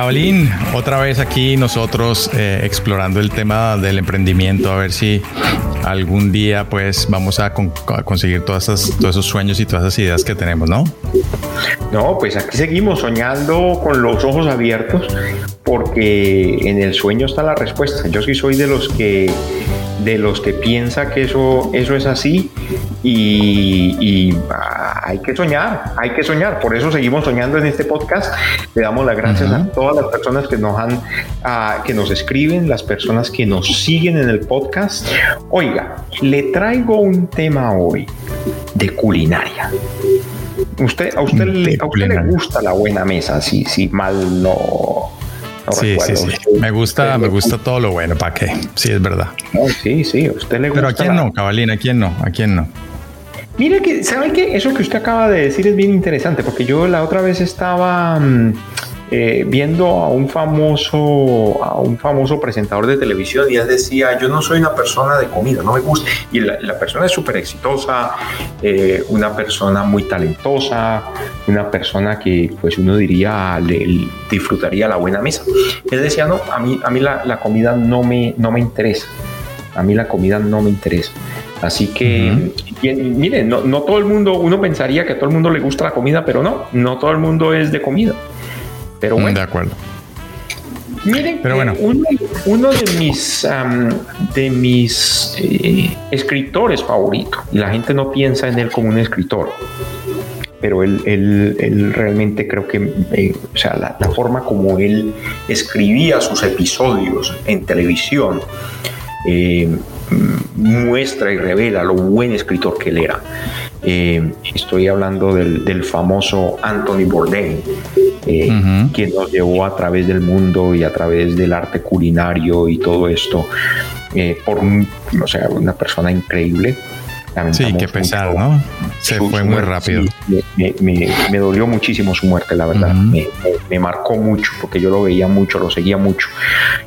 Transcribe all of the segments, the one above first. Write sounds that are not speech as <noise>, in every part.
Cabalín, otra vez aquí nosotros eh, explorando el tema del emprendimiento, a ver si algún día pues vamos a, con- a conseguir todas todos esos sueños y todas esas ideas que tenemos, ¿no? No, pues aquí seguimos soñando con los ojos abiertos porque en el sueño está la respuesta. Yo sí soy de los que de los que piensa que eso, eso es así y, y, hay que soñar, hay que soñar. Por eso seguimos soñando en este podcast. Le damos las gracias a todas las personas que nos han, ah, que nos escriben, las personas que nos siguen en el podcast. Oiga, le traigo un tema hoy de culinaria. Usted, a usted, le, de a usted le culinaria. gusta la buena mesa, si, si mal no, no Sí, sí, sí. Me gusta, me gusta todo lo bueno, ¿para qué? Sí, es verdad. No, sí, sí, a usted le gusta. Pero ¿a quién la- no, Cabalín? ¿A quién no? ¿A quién no? Mire que, ¿sabe qué? Eso que usted acaba de decir es bien interesante, porque yo la otra vez estaba mm, eh, viendo a un famoso, a un famoso presentador de televisión y él decía, yo no soy una persona de comida, no me gusta. Y la, persona es súper exitosa, eh, una persona muy talentosa, una persona que pues uno diría le disfrutaría la buena mesa. Él decía, no, a mí, a mí la, la comida no me, no me interesa. A mí la comida no me interesa. Así que, y- miren, no, no todo el mundo, uno pensaría que a todo el mundo le gusta la comida, pero no, no todo el mundo es de comida. Pero bueno, De acuerdo. miren, Pero bueno. uno, uno de mis, am, de mis eh, escritores favoritos, y la gente no piensa en él como un escritor, pero él, él- él realmente creo que, eh, o sea, la, la forma como él escribía sus episodios en televisión eh, muestra y revela lo buen escritor que él era. Eh, estoy hablando del, del famoso Anthony Bourdain, eh, quien nos llevó a través del mundo y a través del arte culinario y todo esto, eh, por o sea, una persona increíble. Sí, qué pesar, mucho ¿no? Se su- fue su muy muerte, rápido. sí, me, me- me dolió muchísimo su muerte, la verdad. Me, me- me marcó mucho porque yo lo veía mucho, lo seguía mucho.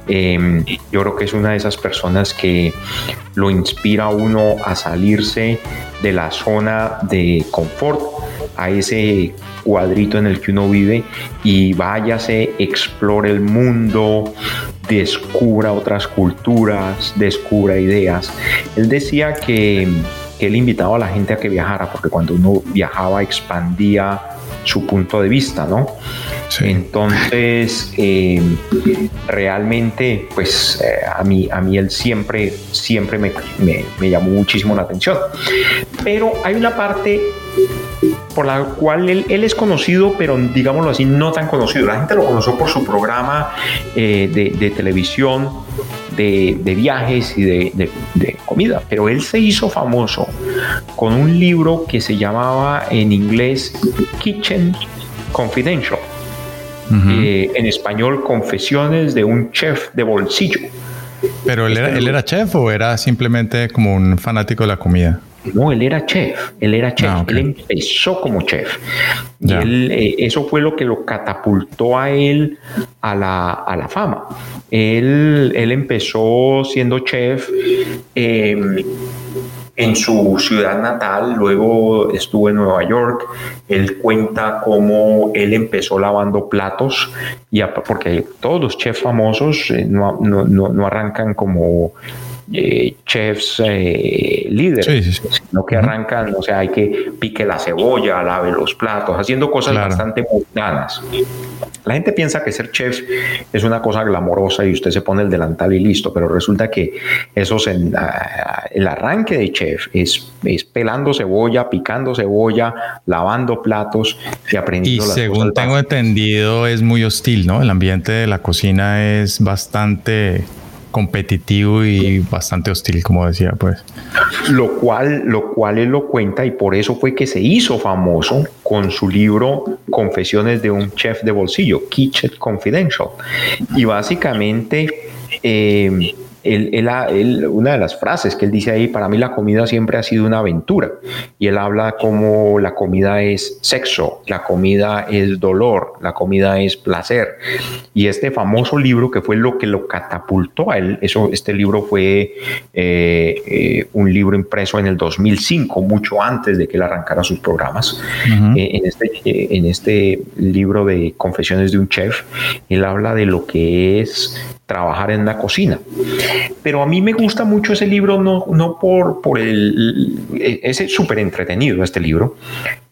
Eh, yo creo que es una de esas personas que lo inspira a uno a salirse de la zona de confort, a ese cuadrito en el que uno vive y váyase, explore el mundo, descubra otras culturas, descubra ideas. Él decía que, que él invitaba a la gente a que viajara, porque cuando uno viajaba expandía su punto de vista, ¿no? Sí. Entonces, eh, realmente, pues eh, a, mí, a mí él siempre, siempre me, me- me llamó muchísimo la atención. Pero hay una parte por la cual él, él es conocido, pero digámoslo así, no tan conocido. La gente lo conoció por su programa eh, de, de televisión, de, de viajes y de, de- de comida, pero él se hizo famoso con un libro que se llamaba en inglés Kitchen Confidential. Eh, en español, Confesiones de un chef de bolsillo. Pero él era, este él era chef o era simplemente como un fanático de la comida. No, él era chef, él era chef, Ah, él empezó como chef. Y él, eh, eso fue lo que lo catapultó a él a la, a la fama. Él, él empezó siendo chef eh, en su ciudad natal, luego estuvo en Nueva York. Él cuenta cómo él empezó lavando platos, y porque todos los chefs famosos eh, no, no- no- no arrancan como eh, chefs eh, líderes, sino que arrancan, o sea, hay que pique la cebolla, lave los platos, haciendo cosas bastante mundanas. La gente piensa que ser chef es una cosa glamorosa y usted se pone el delantal y listo, pero resulta que eso en, el arranque de chef es, es, pelando cebolla, picando cebolla, lavando platos y aprendiendo. Y según tengo entendido es muy hostil, ¿no? El ambiente de la cocina es bastante competitivo y bastante hostil, como decía, pues. Lo cual, lo cual él lo cuenta y por eso fue que se hizo famoso con su libro Confesiones de un chef de bolsillo, Kitchen Confidential. Y básicamente eh, él, una de las frases que él dice ahí, para mí la comida siempre ha sido una aventura. Y él habla como la comida es sexo, la comida es dolor, la comida es placer. Y este famoso libro que fue lo que lo catapultó a él, eso, este libro fue eh, eh, un libro impreso en el 2005, mucho antes de que él arrancara sus programas. Eh, en, este, en este libro de Confesiones de un Chef, él habla de lo que es trabajar en la cocina. Pero a mí me gusta mucho ese libro, no, no por, por el... Ese súper entretenido este libro,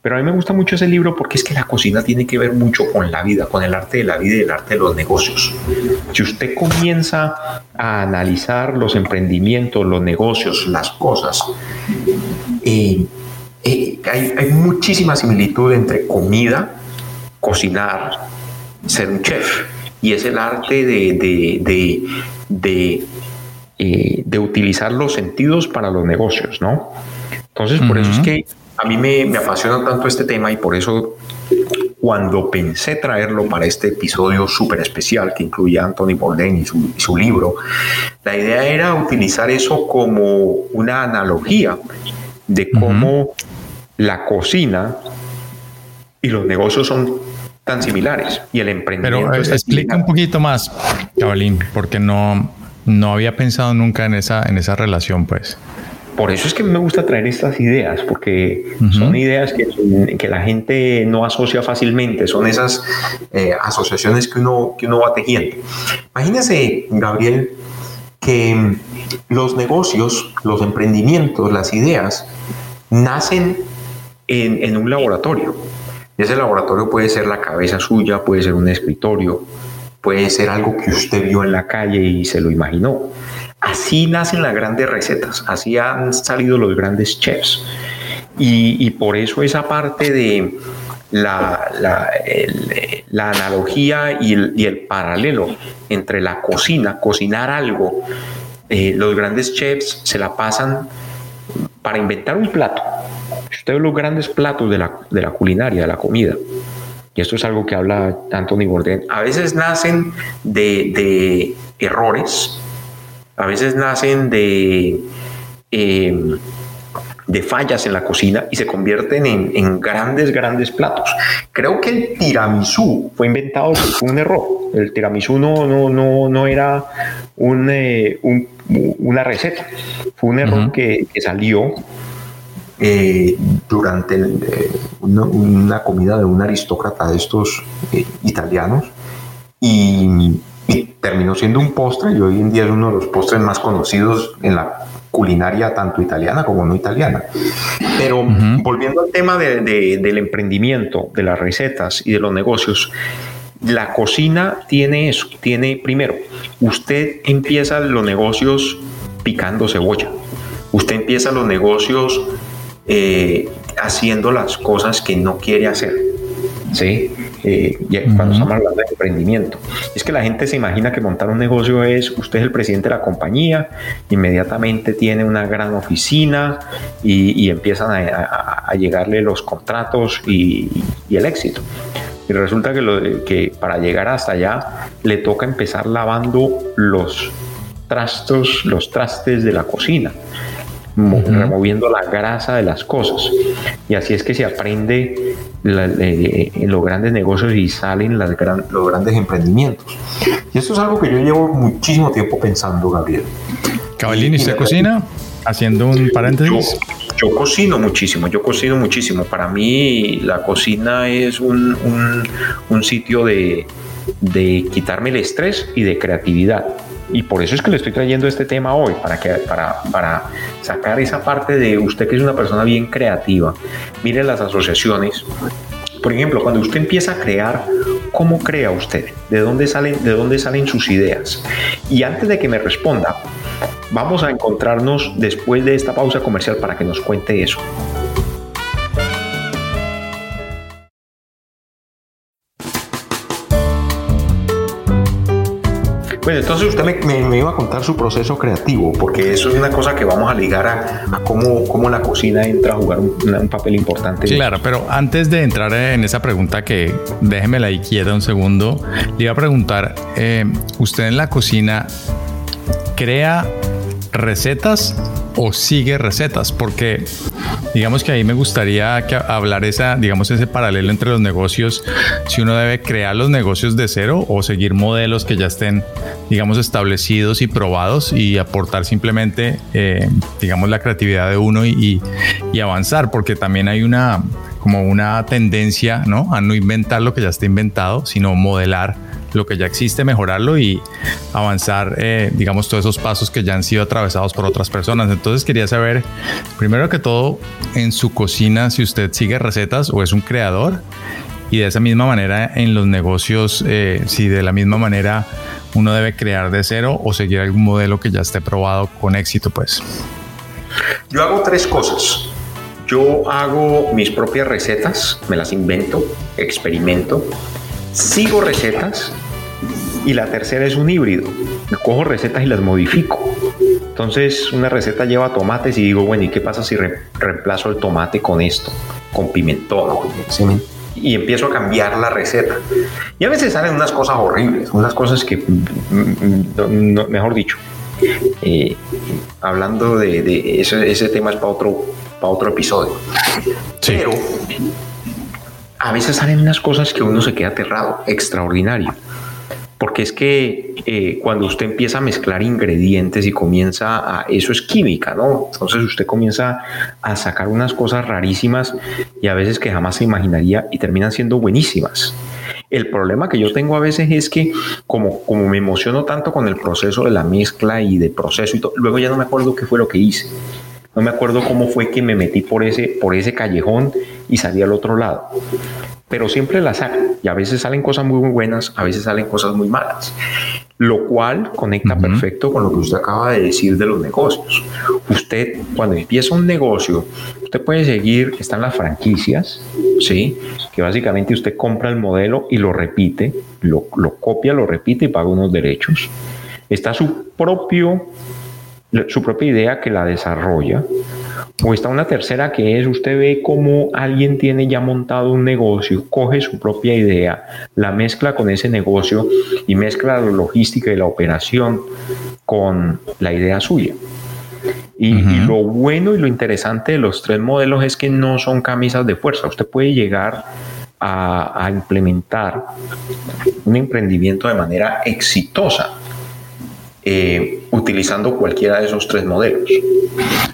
pero a mí me gusta mucho ese libro porque es que la cocina tiene que ver mucho con la vida, con el arte de la vida y el arte de los negocios. Si usted comienza a analizar los emprendimientos, los negocios, las cosas, eh, eh, hay, hay muchísima similitud entre comida, cocinar, ser un chef y es el arte de, eh, de, utilizar los sentidos para los negocios, ¿no? Entonces, por eso es que a mí me, me, apasiona tanto este tema y por eso cuando pensé traerlo para este episodio súper especial que incluye a Anthony Bourdain y su, su libro, la idea era utilizar eso como una analogía de cómo la cocina y los negocios son tan similares y el emprendimiento. Pero eh, explica un poquito más, Cabalín, porque no, no había pensado nunca en esa, en esa relación, pues. Por eso es que me gusta traer estas ideas, porque son ideas que, que, la gente no asocia fácilmente, son esas eh, asociaciones que uno, que uno va tejiendo. Imagínese, Gabriel, que los negocios, los emprendimientos, las ideas, nacen en, en un laboratorio ese laboratorio puede ser la cabeza suya, puede ser un escritorio, puede ser algo que usted vio en la calle y se lo imaginó. Así nacen las grandes recetas, así han salido los grandes chefs. Y, por eso esa parte de la, analogía y el, paralelo entre la cocina, cocinar algo, eh, los grandes chefs se la pasan para inventar un plato, usted ve los grandes platos de la, de la culinaria, de la comida, y esto es algo que habla Anthony Bourdain, a veces nacen de, de errores, a veces nacen de, em, de fallas en la cocina y se convierten en, en, grandes, grandes platos. Creo que el tiramisú fue inventado, fue un error. El tiramisú no, no, no, no era un, eh, un, una receta, fue un error que, que salió eh, durante eh, una, comida de un aristócrata de estos eh, italianos y, terminó siendo un postre y hoy en día es uno de los postres más conocidos en la culinaria tanto italiana como no italiana. Pero volviendo al tema del emprendimiento, de las recetas y de los negocios, la cocina tiene eso, tiene primero, usted empieza los negocios picando cebolla, usted empieza los negocios eh, haciendo las cosas que no quiere hacer. ¿sí? Eh, cuando estamos hablando de emprendimiento. Es que la gente se imagina que montar un negocio es usted es el presidente de la compañía, inmediatamente tiene una gran oficina y, empiezan a, llegarle los contratos y, el éxito. Y resulta que, lo, que para llegar hasta allá le toca empezar lavando los trastos, los trastes de la cocina removiendo la grasa de las cosas. Y así es que se aprende eh, en los grandes negocios y salen las los grandes emprendimientos. Y esto es algo que yo llevo muchísimo tiempo pensando, Gabriel. Caballini, ¿usted cocina? Haciendo un paréntesis. Yo, cocino muchísimo, yo cocino muchísimo. Para mí la cocina es un, un, un sitio de, de quitarme el estrés y de creatividad. Y por eso es que le estoy trayendo este tema hoy, para, que, para, para sacar esa parte de usted que es una persona bien creativa. Mire las asociaciones. Por ejemplo, cuando usted empieza a crear, ¿cómo crea usted? ¿De dónde salen, de dónde salen sus ideas? Y antes de que me responda, vamos a encontrarnos después de esta pausa comercial para que nos cuente eso. Bueno, entonces usted me, iba a contar su proceso creativo, porque eso es una cosa que vamos a ligar a, cómo, cómo, la cocina entra a jugar un, papel importante. Claro, pero antes de entrar en esa pregunta, que déjemela ahí quieta un segundo, le iba a preguntar, eh, ¿usted en la cocina crea recetas o sigue recetas, porque digamos que ahí me gustaría que hablar esa, digamos, ese paralelo entre los negocios, si uno debe crear los negocios de cero o seguir modelos que ya estén, digamos, establecidos y probados y aportar simplemente, eh, digamos, la creatividad de uno y, y avanzar, porque también hay una como una tendencia, ¿no? A no inventar lo que ya está inventado, sino modelar lo que ya existe, mejorarlo y avanzar, eh, digamos, todos esos pasos que ya han sido atravesados por otras personas. Entonces quería saber, primero que todo, en su cocina, si usted sigue recetas o es un creador. Y de esa misma manera en los negocios, eh, si de la misma manera uno debe crear de cero o seguir algún modelo que ya esté probado con éxito, pues. Yo hago tres cosas. Yo hago mis propias recetas, me las invento, experimento, sigo recetas y la tercera es un híbrido. Cojo recetas y las modifico. Entonces una receta lleva tomates y digo, bueno, ¿y qué pasa si reemplazo el tomate con esto? Con pimentón. Y empiezo a cambiar la receta. Y a veces salen unas cosas horribles, unas cosas que, mm, mm, mejor dicho, eh, hablando de, ese, tema es para otro, para otro episodio. Pero a veces salen unas cosas que uno se queda aterrado, extraordinario porque es que eh, cuando usted empieza a mezclar ingredientes y comienza a, eso es química, ¿no? Entonces usted comienza a sacar unas cosas rarísimas y a veces que jamás se imaginaría y terminan siendo buenísimas. El problema que yo tengo a veces es que como, como me emociono tanto con el proceso de la mezcla y de proceso y todo, luego ya no me acuerdo qué fue lo que hice. No me acuerdo cómo fue que me metí por ese, por ese callejón y salí al otro lado pero siempre la saco y a veces salen cosas muy, buenas, a veces salen cosas muy malas, lo cual conecta perfecto con lo que usted acaba de decir de los negocios. Usted cuando empieza un negocio, usted puede seguir, están las franquicias, ¿sí? que básicamente usted compra el modelo y lo repite, lo, lo copia, lo repite y paga unos derechos. Está su propio su propia idea que la desarrolla. O está una tercera que es, usted ve cómo alguien tiene ya montado un negocio, coge su propia idea, la mezcla con ese negocio y mezcla la logística y la operación con la idea suya. Y, lo bueno y lo interesante de los tres modelos es que no son camisas de fuerza. Usted puede llegar a implementar un emprendimiento de manera exitosa eh, utilizando cualquiera de esos tres modelos.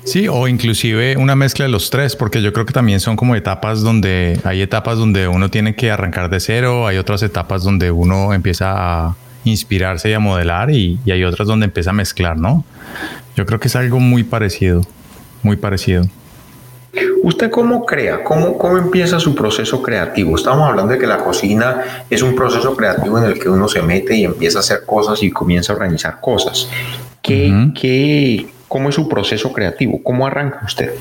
Sí, o inclusive una mezcla de los tres, porque yo creo que también son como etapas donde hay etapas donde uno tiene que arrancar de cero, hay otras etapas donde uno empieza a inspirarse y a modelar y, y hay otras donde empieza a mezclar, ¿no? Yo creo que es algo muy parecido, muy parecido. ¿Usted cómo crea? ¿Cómo, ¿Cómo empieza su proceso creativo? Estamos hablando de que la cocina es un proceso creativo en el que uno se mete y empieza a hacer cosas y comienza a organizar cosas. ¿Qué, qué, ¿Cómo es su proceso creativo? ¿Cómo arranca usted?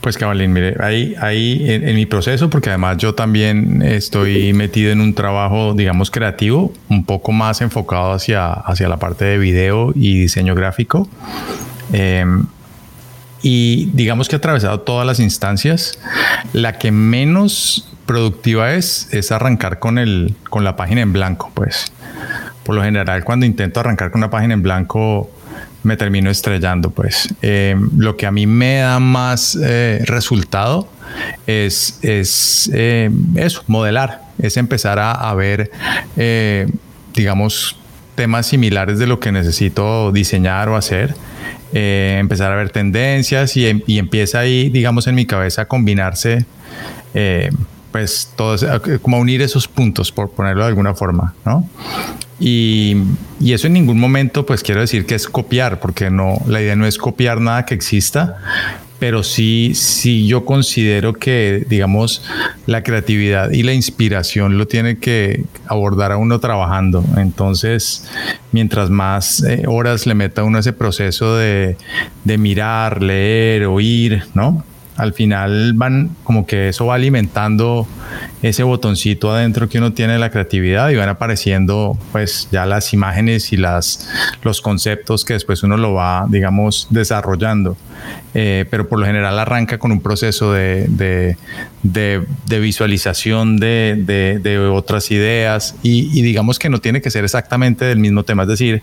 Pues Cabalín, mire, ahí, ahí en, mi proceso, porque además yo también estoy metido en un trabajo, digamos, creativo, un poco más enfocado hacia, hacia la parte de video y diseño gráfico. Eh, y digamos que ha atravesado todas las instancias. La que menos productiva es, es arrancar con, el, con la página en blanco, pues. Por lo general, cuando intento arrancar con una página en blanco, me termino estrellando, pues. Eh, lo que a mí me da más eh, resultado es, es eh, eso, modelar, es empezar a, a ver, digamos, temas similares de lo que necesito diseñar o hacer eh, empezar a ver tendencias y, empieza ahí, digamos, en mi cabeza a combinarse, eh, pues todo como unir esos puntos, por ponerlo de alguna forma, ¿no? Y, y, eso en ningún momento, pues quiero decir que es copiar, porque no, la idea no es copiar nada que exista, pero sí, sí yo considero que, digamos, la creatividad y la inspiración lo tiene que abordar a uno trabajando. Entonces, mientras más eh, horas le meta uno a ese proceso de, de mirar, leer, oír, ¿no? Al final van como que eso va alimentando ese botoncito adentro que uno tiene de la creatividad y van apareciendo pues ya las imágenes y las los conceptos que después uno lo va digamos desarrollando. Eh, pero por lo general arranca con un proceso de, de, visualización de, otras ideas y, y digamos que no tiene que ser exactamente del mismo tema. Es decir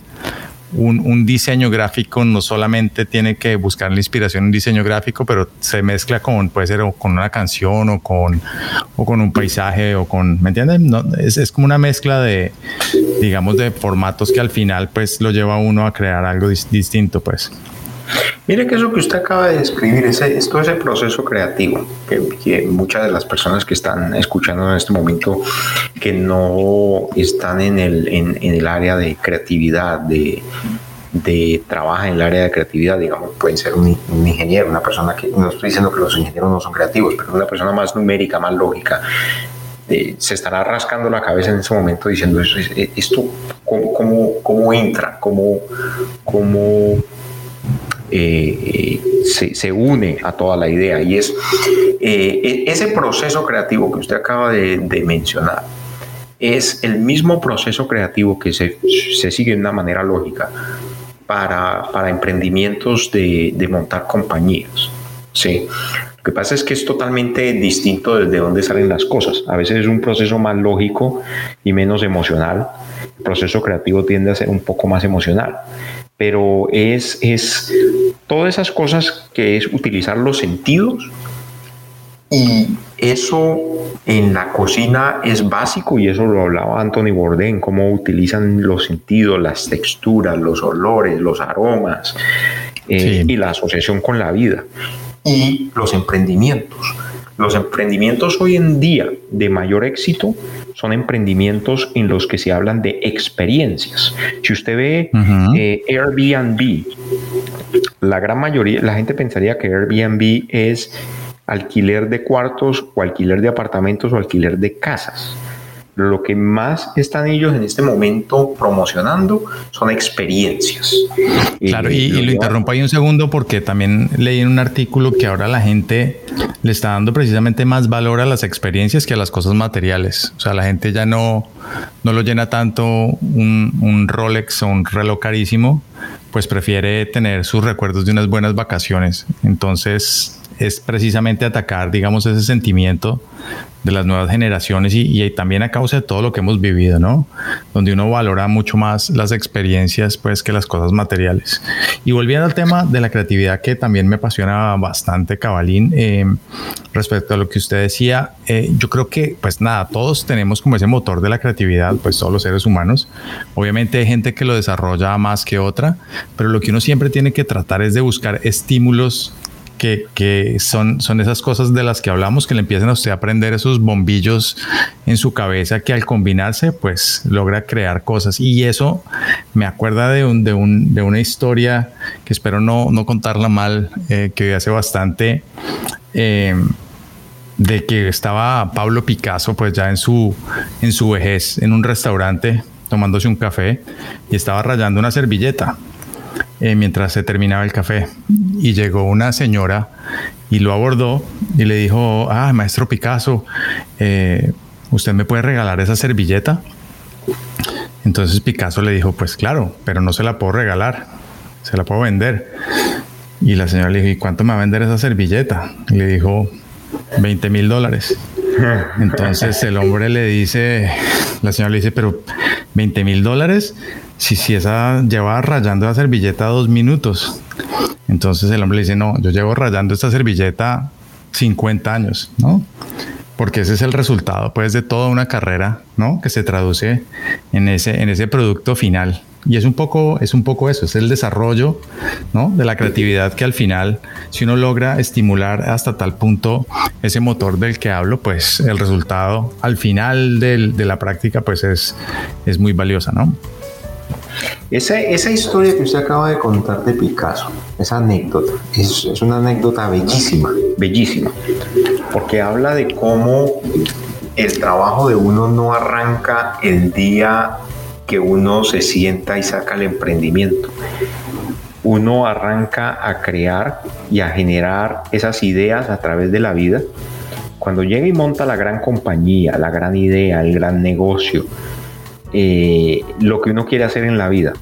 un, diseño gráfico no solamente tiene que buscar la inspiración en un diseño gráfico, pero se mezcla con, puede ser con una canción o con, o con un paisaje o con, ¿me entienden? No, es, es, como una mezcla de, digamos, de formatos que al final pues lo lleva a uno a crear algo distinto, pues. Mire que eso que usted acaba de describir, ese, es todo ese proceso creativo, que, muchas de las personas que están escuchando en este momento, que no están en el, en, el área de creatividad, de, de trabaja en el área de creatividad, digamos, pueden ser un, ingeniero, una persona que, no estoy diciendo que los ingenieros no son creativos, pero una persona más numérica, más lógica, eh, se estará rascando la cabeza en ese momento diciendo, esto, ¿cómo, cómo, cómo entra? ¿Cómo, cómo eh, se, une a toda la idea y es eh, e, ese proceso creativo que usted acaba de, mencionar es el mismo proceso creativo que se, sigue de una manera lógica para, para emprendimientos de, de, montar compañías. ¿sí? Lo que pasa es que es totalmente distinto desde dónde salen las cosas. A veces es un proceso más lógico y menos emocional. El proceso creativo tiende a ser un poco más emocional pero es, es todas esas cosas que es utilizar los sentidos y eso en la cocina es básico y eso lo hablaba Anthony Bourdain, cómo utilizan los sentidos, las texturas, los olores, los aromas eh, y la asociación con la vida y los emprendimientos. Los emprendimientos hoy en día de mayor éxito son emprendimientos en los que se hablan de experiencias. Si usted ve eh, Airbnb, la gran mayoría, la gente pensaría que Airbnb es alquiler de cuartos o alquiler de apartamentos o alquiler de casas lo que más están ellos en este momento promocionando son experiencias. Claro, y, lo interrumpo ahí un segundo porque también leí en un artículo que ahora la gente le está dando precisamente más valor a las experiencias que a las cosas materiales. O sea, la gente ya no, no lo llena tanto un, un Rolex o un reloj carísimo, pues prefiere tener sus recuerdos de unas buenas vacaciones. Entonces, es precisamente atacar, digamos, ese sentimiento de las nuevas generaciones y, también a causa de todo lo que hemos vivido, ¿no? Donde uno valora mucho más las experiencias, pues, que las cosas materiales. Y volviendo al tema de la creatividad, que también me apasiona bastante, Cabalín, eh, respecto a lo que usted decía, eh, yo creo que, pues nada, todos tenemos como ese motor de la creatividad, pues todos los seres humanos. Obviamente hay gente que lo desarrolla más que otra, pero lo que uno siempre tiene que tratar es de buscar estímulos que, son, son esas cosas de las que hablamos, que le empiezan a usted a aprender esos bombillos en su cabeza que al combinarse, pues logra crear cosas. Y eso me acuerda de, un, de, un, de una historia que espero no, no contarla mal, eh, que hace bastante. Em, de que estaba Pablo Picasso pues ya en su en su vejez en un restaurante tomándose un café y estaba rayando una servilleta eh, mientras se terminaba el café. Y llegó una señora y lo abordó y le dijo, ah, maestro Picasso, eh, ¿usted me puede regalar esa servilleta? Entonces Picasso le dijo, pues claro, pero no se la puedo regalar, se la puedo vender. Y la señora le dijo, ¿y cuánto me va a vender esa servilleta? Le dijo, 20 mil dólares. Entonces el hombre le dice, la señora le dice, pero 20 mil dólares, si, si esa lleva rayando la servilleta dos minutos. Entonces el hombre le dice, no, yo llevo rayando esta servilleta 50 años, ¿no? Porque ese es el resultado, pues, de toda una carrera, ¿no? Que se traduce en ese, en ese producto final Y es un poco, es un poco eso, es el desarrollo ¿no? de la creatividad que al final, si uno logra estimular hasta tal punto ese motor del que hablo, pues el resultado al final de la práctica pues es, es muy valiosa, ¿no? Esa, esa, historia que usted acaba de contar de Picasso, esa anécdota, es, es, una anécdota bellísima, bellísima, porque habla de cómo el trabajo de uno no arranca el día que uno se sienta y saca el emprendimiento. Uno arranca a crear y a generar esas ideas a través de la vida. Cuando llega y monta la gran compañía, la gran idea, el gran negocio, eh, lo que uno quiere hacer en la vida,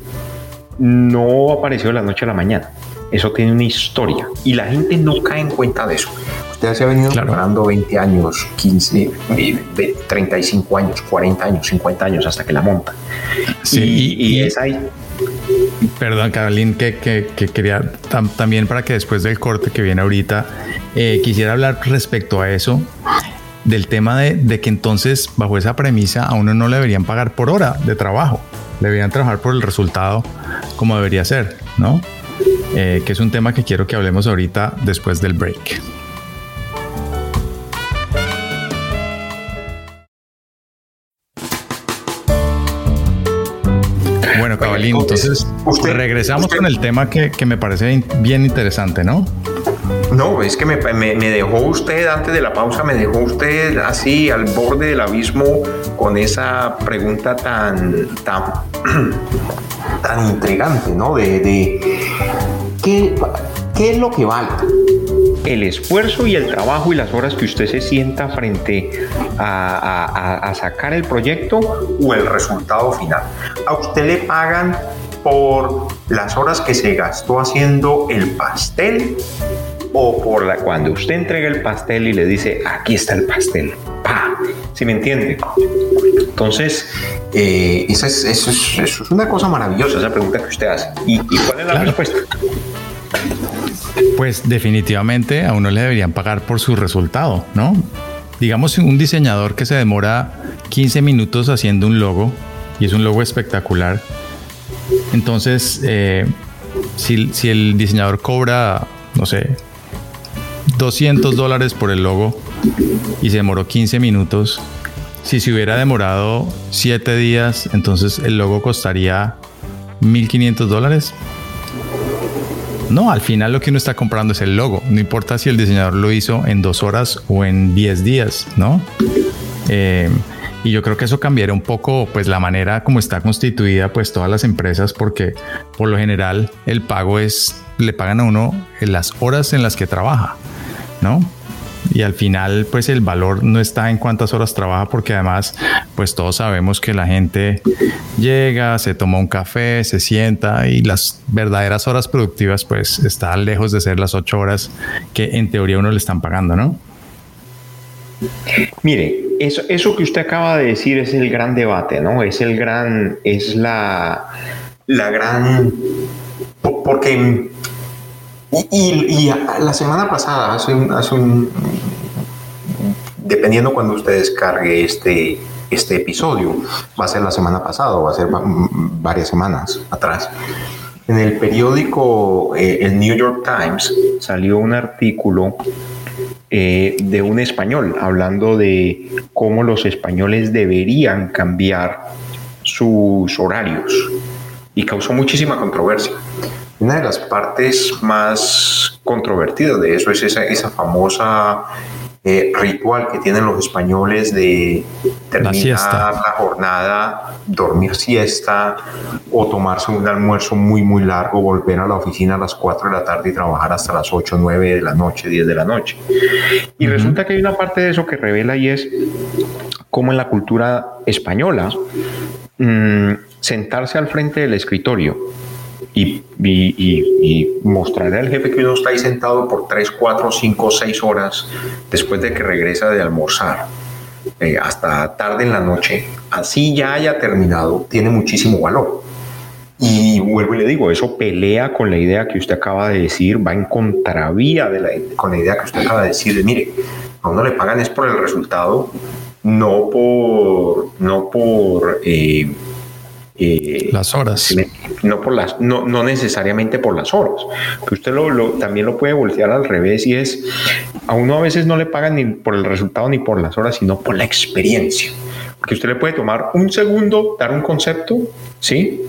no apareció de la noche a la mañana. Eso tiene una historia y la gente no cae en cuenta de eso. Usted se ha venido preparando 20 años, 15, 35 años, 40 años, 50 años hasta que la monta. Sí, y, es ahí. Perdón, Carolín, que, quería también para que después del corte que viene ahorita, eh, quisiera hablar respecto a eso, del tema de, de, que entonces, bajo esa premisa, a uno no le deberían pagar por hora de trabajo, le deberían trabajar por el resultado como debería ser, ¿no? Eh, que es un tema que quiero que hablemos ahorita después del break. Bueno, Cabalín, entonces regresamos con el tema que, me parece bien interesante, ¿no? No, es que me, dejó usted, antes de la pausa, me dejó usted así al borde del abismo con esa pregunta tan, tan, <clears throat> tan intrigante, ¿no? De, ¿qué, ¿qué es lo que vale? el esfuerzo y el trabajo y las horas que usted se sienta frente a, sacar el proyecto o el resultado final. A usted le pagan por las horas que se gastó haciendo el pastel o por la cuando usted entrega el pastel y le dice aquí está el pastel. ¡Pah! ¿Sí me entiende? Entonces, eh, esa es, eso, es, una cosa maravillosa, esa pregunta que usted hace. ¿Y, cuál es la respuesta? Pues definitivamente a uno le deberían pagar por su resultado, ¿no? Digamos un diseñador que se demora 15 minutos haciendo un logo y es un logo espectacular. Entonces, eh, si, si el diseñador cobra, no sé, 200 dólares por el logo y se demoró 15 minutos, si se hubiera demorado 7 días, entonces el logo costaría 1500 dólares. No, al final lo que uno está comprando es el logo. No importa si el diseñador lo hizo en dos horas o en 10 días, ¿no? Eh, y yo creo que eso cambiaría un poco, pues la manera como está constituida, pues todas las empresas, porque por lo general el pago es, le pagan a uno en las horas en las que trabaja, ¿no? y al final pues el valor no está en cuántas horas trabaja porque además pues todos sabemos que la gente llega, se toma un café, se sienta y las verdaderas horas productivas pues están lejos de ser las ocho horas que en teoría uno le están pagando, ¿no? Mire, eso, eso que usted acaba de decir es el gran debate, ¿no? Es el gran, es la, la gran, porque y, la semana pasada, hace un, hace un, dependiendo cuando usted descargue este, este episodio, va a ser la semana pasada o va a ser varias semanas atrás. En el periódico, eh, el New York Times, salió un artículo eh, de un español hablando de cómo los españoles deberían cambiar sus horarios y causó muchísima controversia. Una de las partes más controvertidas de eso es esa, esa famosa eh, ritual que tienen los españoles de terminar la, jornada, dormir siesta o tomarse un almuerzo muy, muy largo, volver a la oficina a las 4 de la tarde y trabajar hasta las 8, 9 de la noche, 10 de la noche. Y resulta que hay una parte de eso que revela y es cómo en la cultura española mm, sentarse al frente del escritorio y, y, mostrarle al jefe que uno está ahí sentado por 3, 4, 5, 6 horas después de que regresa de almorzar. Eh, hasta tarde en la noche, así ya haya terminado, tiene muchísimo valor. Y vuelvo y le digo, eso pelea con la idea que usted acaba de decir, va en contravía de la, con la idea que usted acaba de decir, de, mire, a uno le pagan es por el resultado, no por, no por eh, eh, las horas. No, por las, no, no necesariamente por las horas. Que usted lo, también lo puede voltear al revés y es, a uno a veces no le pagan ni por el resultado ni por las horas, sino por la experiencia. Porque usted le puede tomar un segundo, dar un concepto, ¿sí?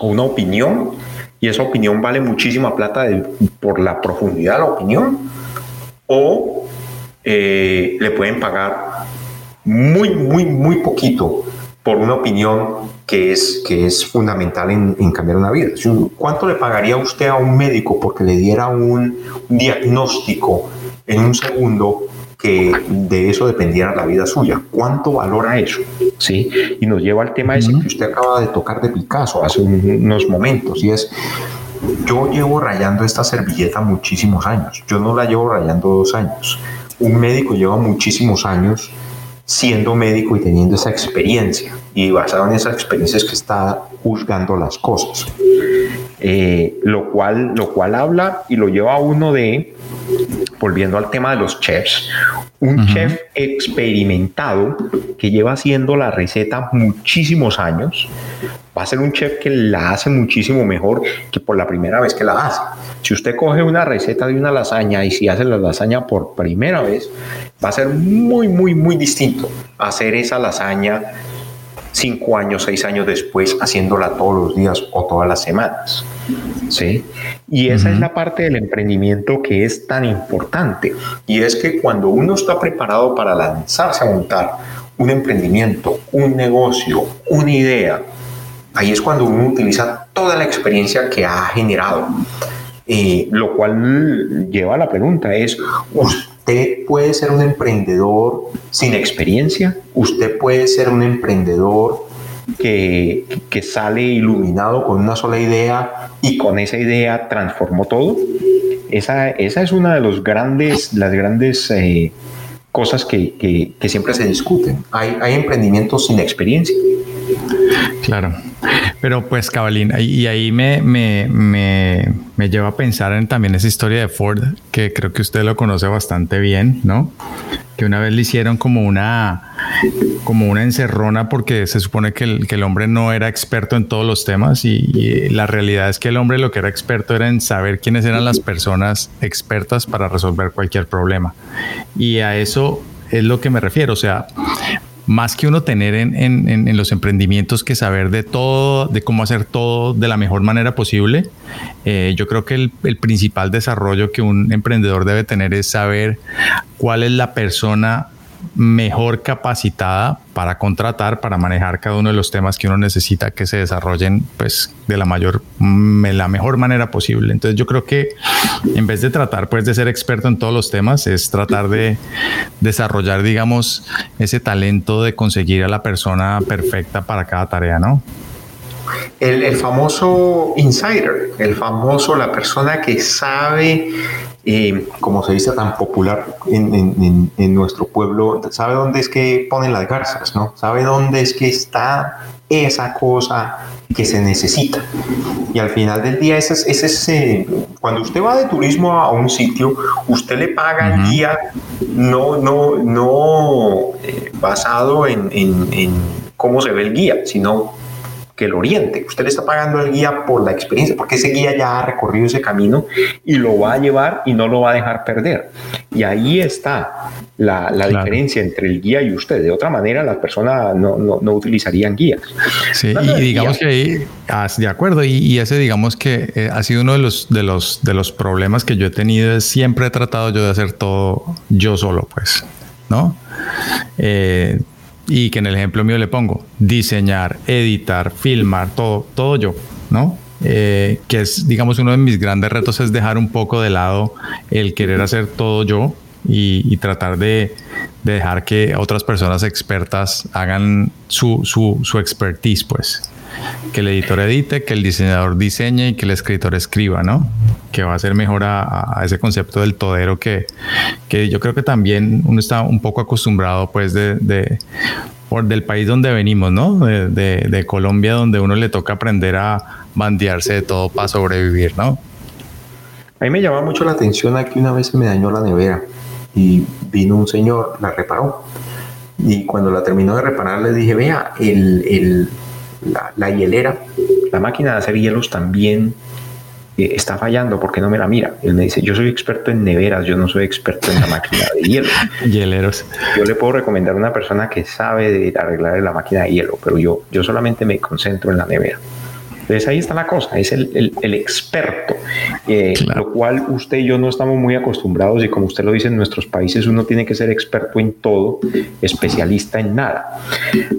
O una opinión, y esa opinión vale muchísima plata por la profundidad de la opinión, o eh, le pueden pagar muy, muy, muy poquito por una opinión que es, que es fundamental en, cambiar una vida. ¿Cuánto le pagaría usted a un médico porque le diera un, diagnóstico en un segundo que de eso dependiera la vida suya? ¿Cuánto valora eso? ¿Sí? Y nos lleva al tema ese que usted acaba de tocar de Picasso hace unos momentos y es yo llevo rayando esta servilleta muchísimos años. Yo no la llevo rayando dos años. Un médico lleva muchísimos años siendo médico y teniendo esa experiencia y basado en esa experiencia es que está juzgando las cosas. Eh, lo, cual, lo cual habla y lo lleva a uno de, volviendo al tema de los chefs, un chef experimentado que lleva haciendo la receta muchísimos años, va a ser un chef que la hace muchísimo mejor que por la primera vez que la hace. Si usted coge una receta de una lasaña y si hace la lasaña por primera vez, va a ser muy, muy, muy distinto hacer esa lasaña cinco años, seis años después, haciéndola todos los días o todas las semanas. ¿Sí? Y esa es la parte del emprendimiento que es tan importante. Y es que cuando uno está preparado para lanzarse a montar un emprendimiento, un negocio, una idea, ahí es cuando uno utiliza toda la experiencia que ha generado. Eh, lo cual lleva a la pregunta es, Usted puede ser un emprendedor sin experiencia, usted puede ser un emprendedor que, que, sale iluminado con una sola idea y con esa idea transformó todo. Esa, esa es una de grandes, las grandes eh, cosas que, que, que, siempre se discuten. Hay, hay emprendimientos sin experiencia. Claro. Pero pues, Cabalín, y ahí me, me, me, me, lleva a pensar en también esa historia de Ford, que creo que usted lo conoce bastante bien, ¿no? Que una vez le hicieron como una, como una encerrona porque se supone que el, que el hombre no era experto en todos los temas y, y, la realidad es que el hombre lo que era experto era en saber quiénes eran las personas expertas para resolver cualquier problema. Y a eso es lo que me refiero, o sea, más que uno tener en, los emprendimientos que saber de todo, de cómo hacer todo de la mejor manera posible, eh, yo creo que el, el, principal desarrollo que un emprendedor debe tener es saber cuál es la persona mejor capacitada para contratar, para manejar cada uno de los temas que uno necesita que se desarrollen pues de la mayor, la mejor manera posible. Entonces yo creo que en vez de tratar pues de ser experto en todos los temas, es tratar de desarrollar digamos ese talento de conseguir a la persona perfecta para cada tarea, ¿no? El, el, famoso insider, el famoso, la persona que sabe eh, como se dice tan popular en, nuestro pueblo, sabe dónde es que ponen las garzas, ¿no? Sabe dónde es que está esa cosa que se necesita. Y al final del día, ese es, ese cuando usted va de turismo a un sitio, usted le paga el guía no, no, no eh, basado en, en cómo se ve el guía, sino que el oriente. Usted le está pagando al guía por la experiencia, porque ese guía ya ha recorrido ese camino y lo va a llevar y no lo va a dejar perder. Y ahí está la, diferencia entre el guía y usted. De otra manera, las personas no, no, utilizarían guías. Sí, y digamos que ahí, ah, de acuerdo, y, ese digamos que eh, ha sido uno de los, de, los, de los problemas que yo he tenido, siempre he tratado yo de hacer todo yo solo, pues, ¿no? Eh, y que en el ejemplo mío le pongo diseñar, editar, filmar, todo, todo yo, ¿no? Eh, que es, digamos, uno de mis grandes retos es dejar un poco de lado el querer hacer todo yo y, tratar de, dejar que otras personas expertas hagan su, su, su expertise, pues que el editor edite, que el diseñador diseñe y que el escritor escriba, ¿no? Que va a ser mejor a, ese concepto del todero que, que, yo creo que también uno está un poco acostumbrado pues de, por del país donde venimos, ¿no? De, de, Colombia donde uno le toca aprender a bandearse de todo para sobrevivir, ¿no? A mí me llama mucho la atención aquí una vez se me dañó la nevera y vino un señor, la reparó. Y cuando la terminó de reparar le dije, vea, el, el la, hielera, la máquina de hacer hielos también eh, está fallando porque no me la mira. Él me dice, yo soy experto en neveras, yo no soy experto en la máquina de hielo. <laughs> Hieleros. Yo le puedo recomendar a una persona que sabe de arreglar la máquina de hielo, pero yo, yo solamente me concentro en la nevera. Entonces ahí está la cosa, es el, experto, eh, lo cual usted y yo no estamos muy acostumbrados y como usted lo dice en nuestros países uno tiene que ser experto en todo, especialista en nada.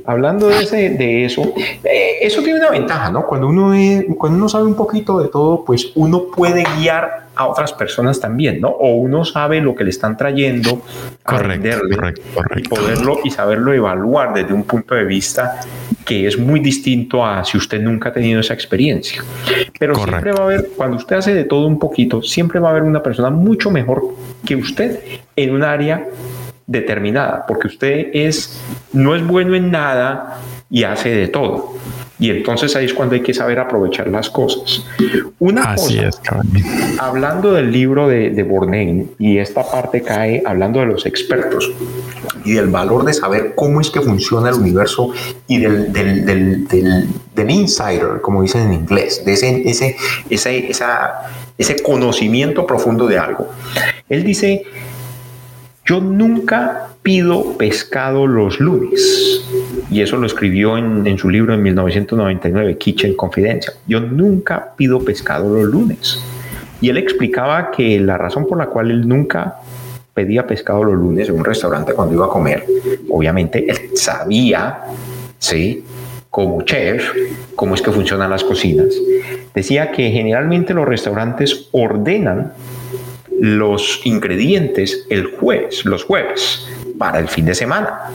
Hablando de, ese, de eso, eh, eso tiene una ventaja, ¿no? Cuando uno, cuando uno sabe un poquito de todo, pues uno puede guiar a otras personas también, ¿no? O uno sabe lo que le están trayendo a venderle y poderlo y saberlo evaluar desde un punto de vista que es muy distinto a si usted nunca ha tenido esa experiencia. Pero siempre va a haber, cuando usted hace de todo un poquito, siempre va a haber una persona mucho mejor que usted en un área determinada, porque usted es no es bueno en nada y hace de todo. Y entonces ahí es cuando hay que saber aprovechar las cosas. Una Así cosa, es, hablando del libro de, de Bourdain, y esta parte cae hablando de los expertos y del valor de saber cómo es que funciona el universo y del, del, del, del, insider, como dicen en inglés, de ese, ese, ese, esa, ese conocimiento profundo de algo. Él dice, yo nunca pido pescado los lunes. Y eso lo escribió en, su libro en 1999, Kitchen Confidential. Yo nunca pido pescado los lunes. Y él explicaba que la razón por la cual él nunca pedía pescado los lunes en un restaurante cuando iba a comer, obviamente él sabía, ¿sí? Como chef, cómo es que funcionan las cocinas. Decía que generalmente los restaurantes ordenan los ingredientes el jueves, los jueves, para el fin de semana.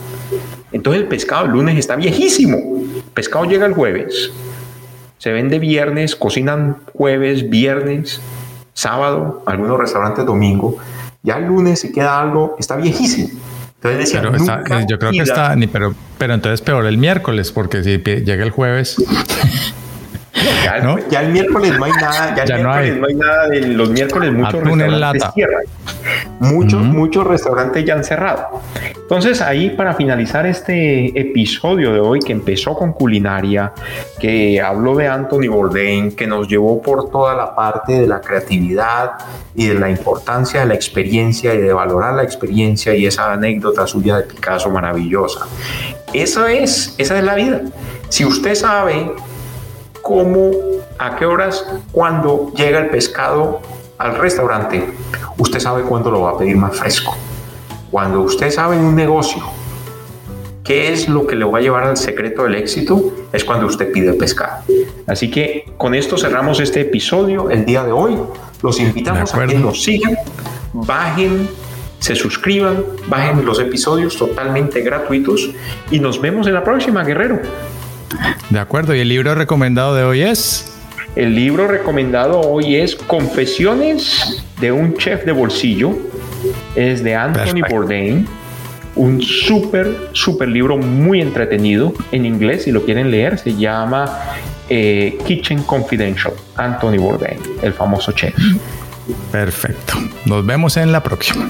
Entonces el pescado el lunes está viejísimo. El pescado llega el jueves, se vende viernes, cocinan jueves, viernes, sábado, algunos restaurantes domingo. Ya el lunes si queda algo, está viejísimo. Entonces decía, pero yo creo que está, pero, pero entonces peor el miércoles, porque si llega el jueves. <laughs> Ya, el miércoles no hay nada, ya, el miércoles no hay. nada de los miércoles muchos restaurantes cierran. Muchos, muchos restaurantes ya han cerrado. Entonces, ahí para finalizar este episodio de hoy que empezó con culinaria, que habló de Anthony Bourdain, que nos llevó por toda la parte de la creatividad y de la importancia de la experiencia y de valorar la experiencia y esa anécdota suya de Picasso maravillosa. Eso es, esa es la vida. Si usted sabe cómo, a qué horas, cuando llega el pescado al restaurante, usted sabe cuándo lo va a pedir más fresco. Cuando usted sabe en un negocio qué es lo que le va a llevar al secreto del éxito, es cuando usted pide pescado. Así que con esto cerramos este episodio el día de hoy. Los invitamos a que nos sigan, bajen se suscriban, bajen los episodios totalmente gratuitos y nos vemos en la próxima, guerrero. De acuerdo, ¿y el libro recomendado de hoy es? El libro recomendado hoy es Confesiones de un chef de bolsillo. Es de Anthony Bourdain. Un súper, súper libro muy entretenido en inglés. Si lo quieren leer, se llama eh, Kitchen Confidential. Anthony Bourdain, el famoso chef. Perfecto. Nos vemos en la próxima.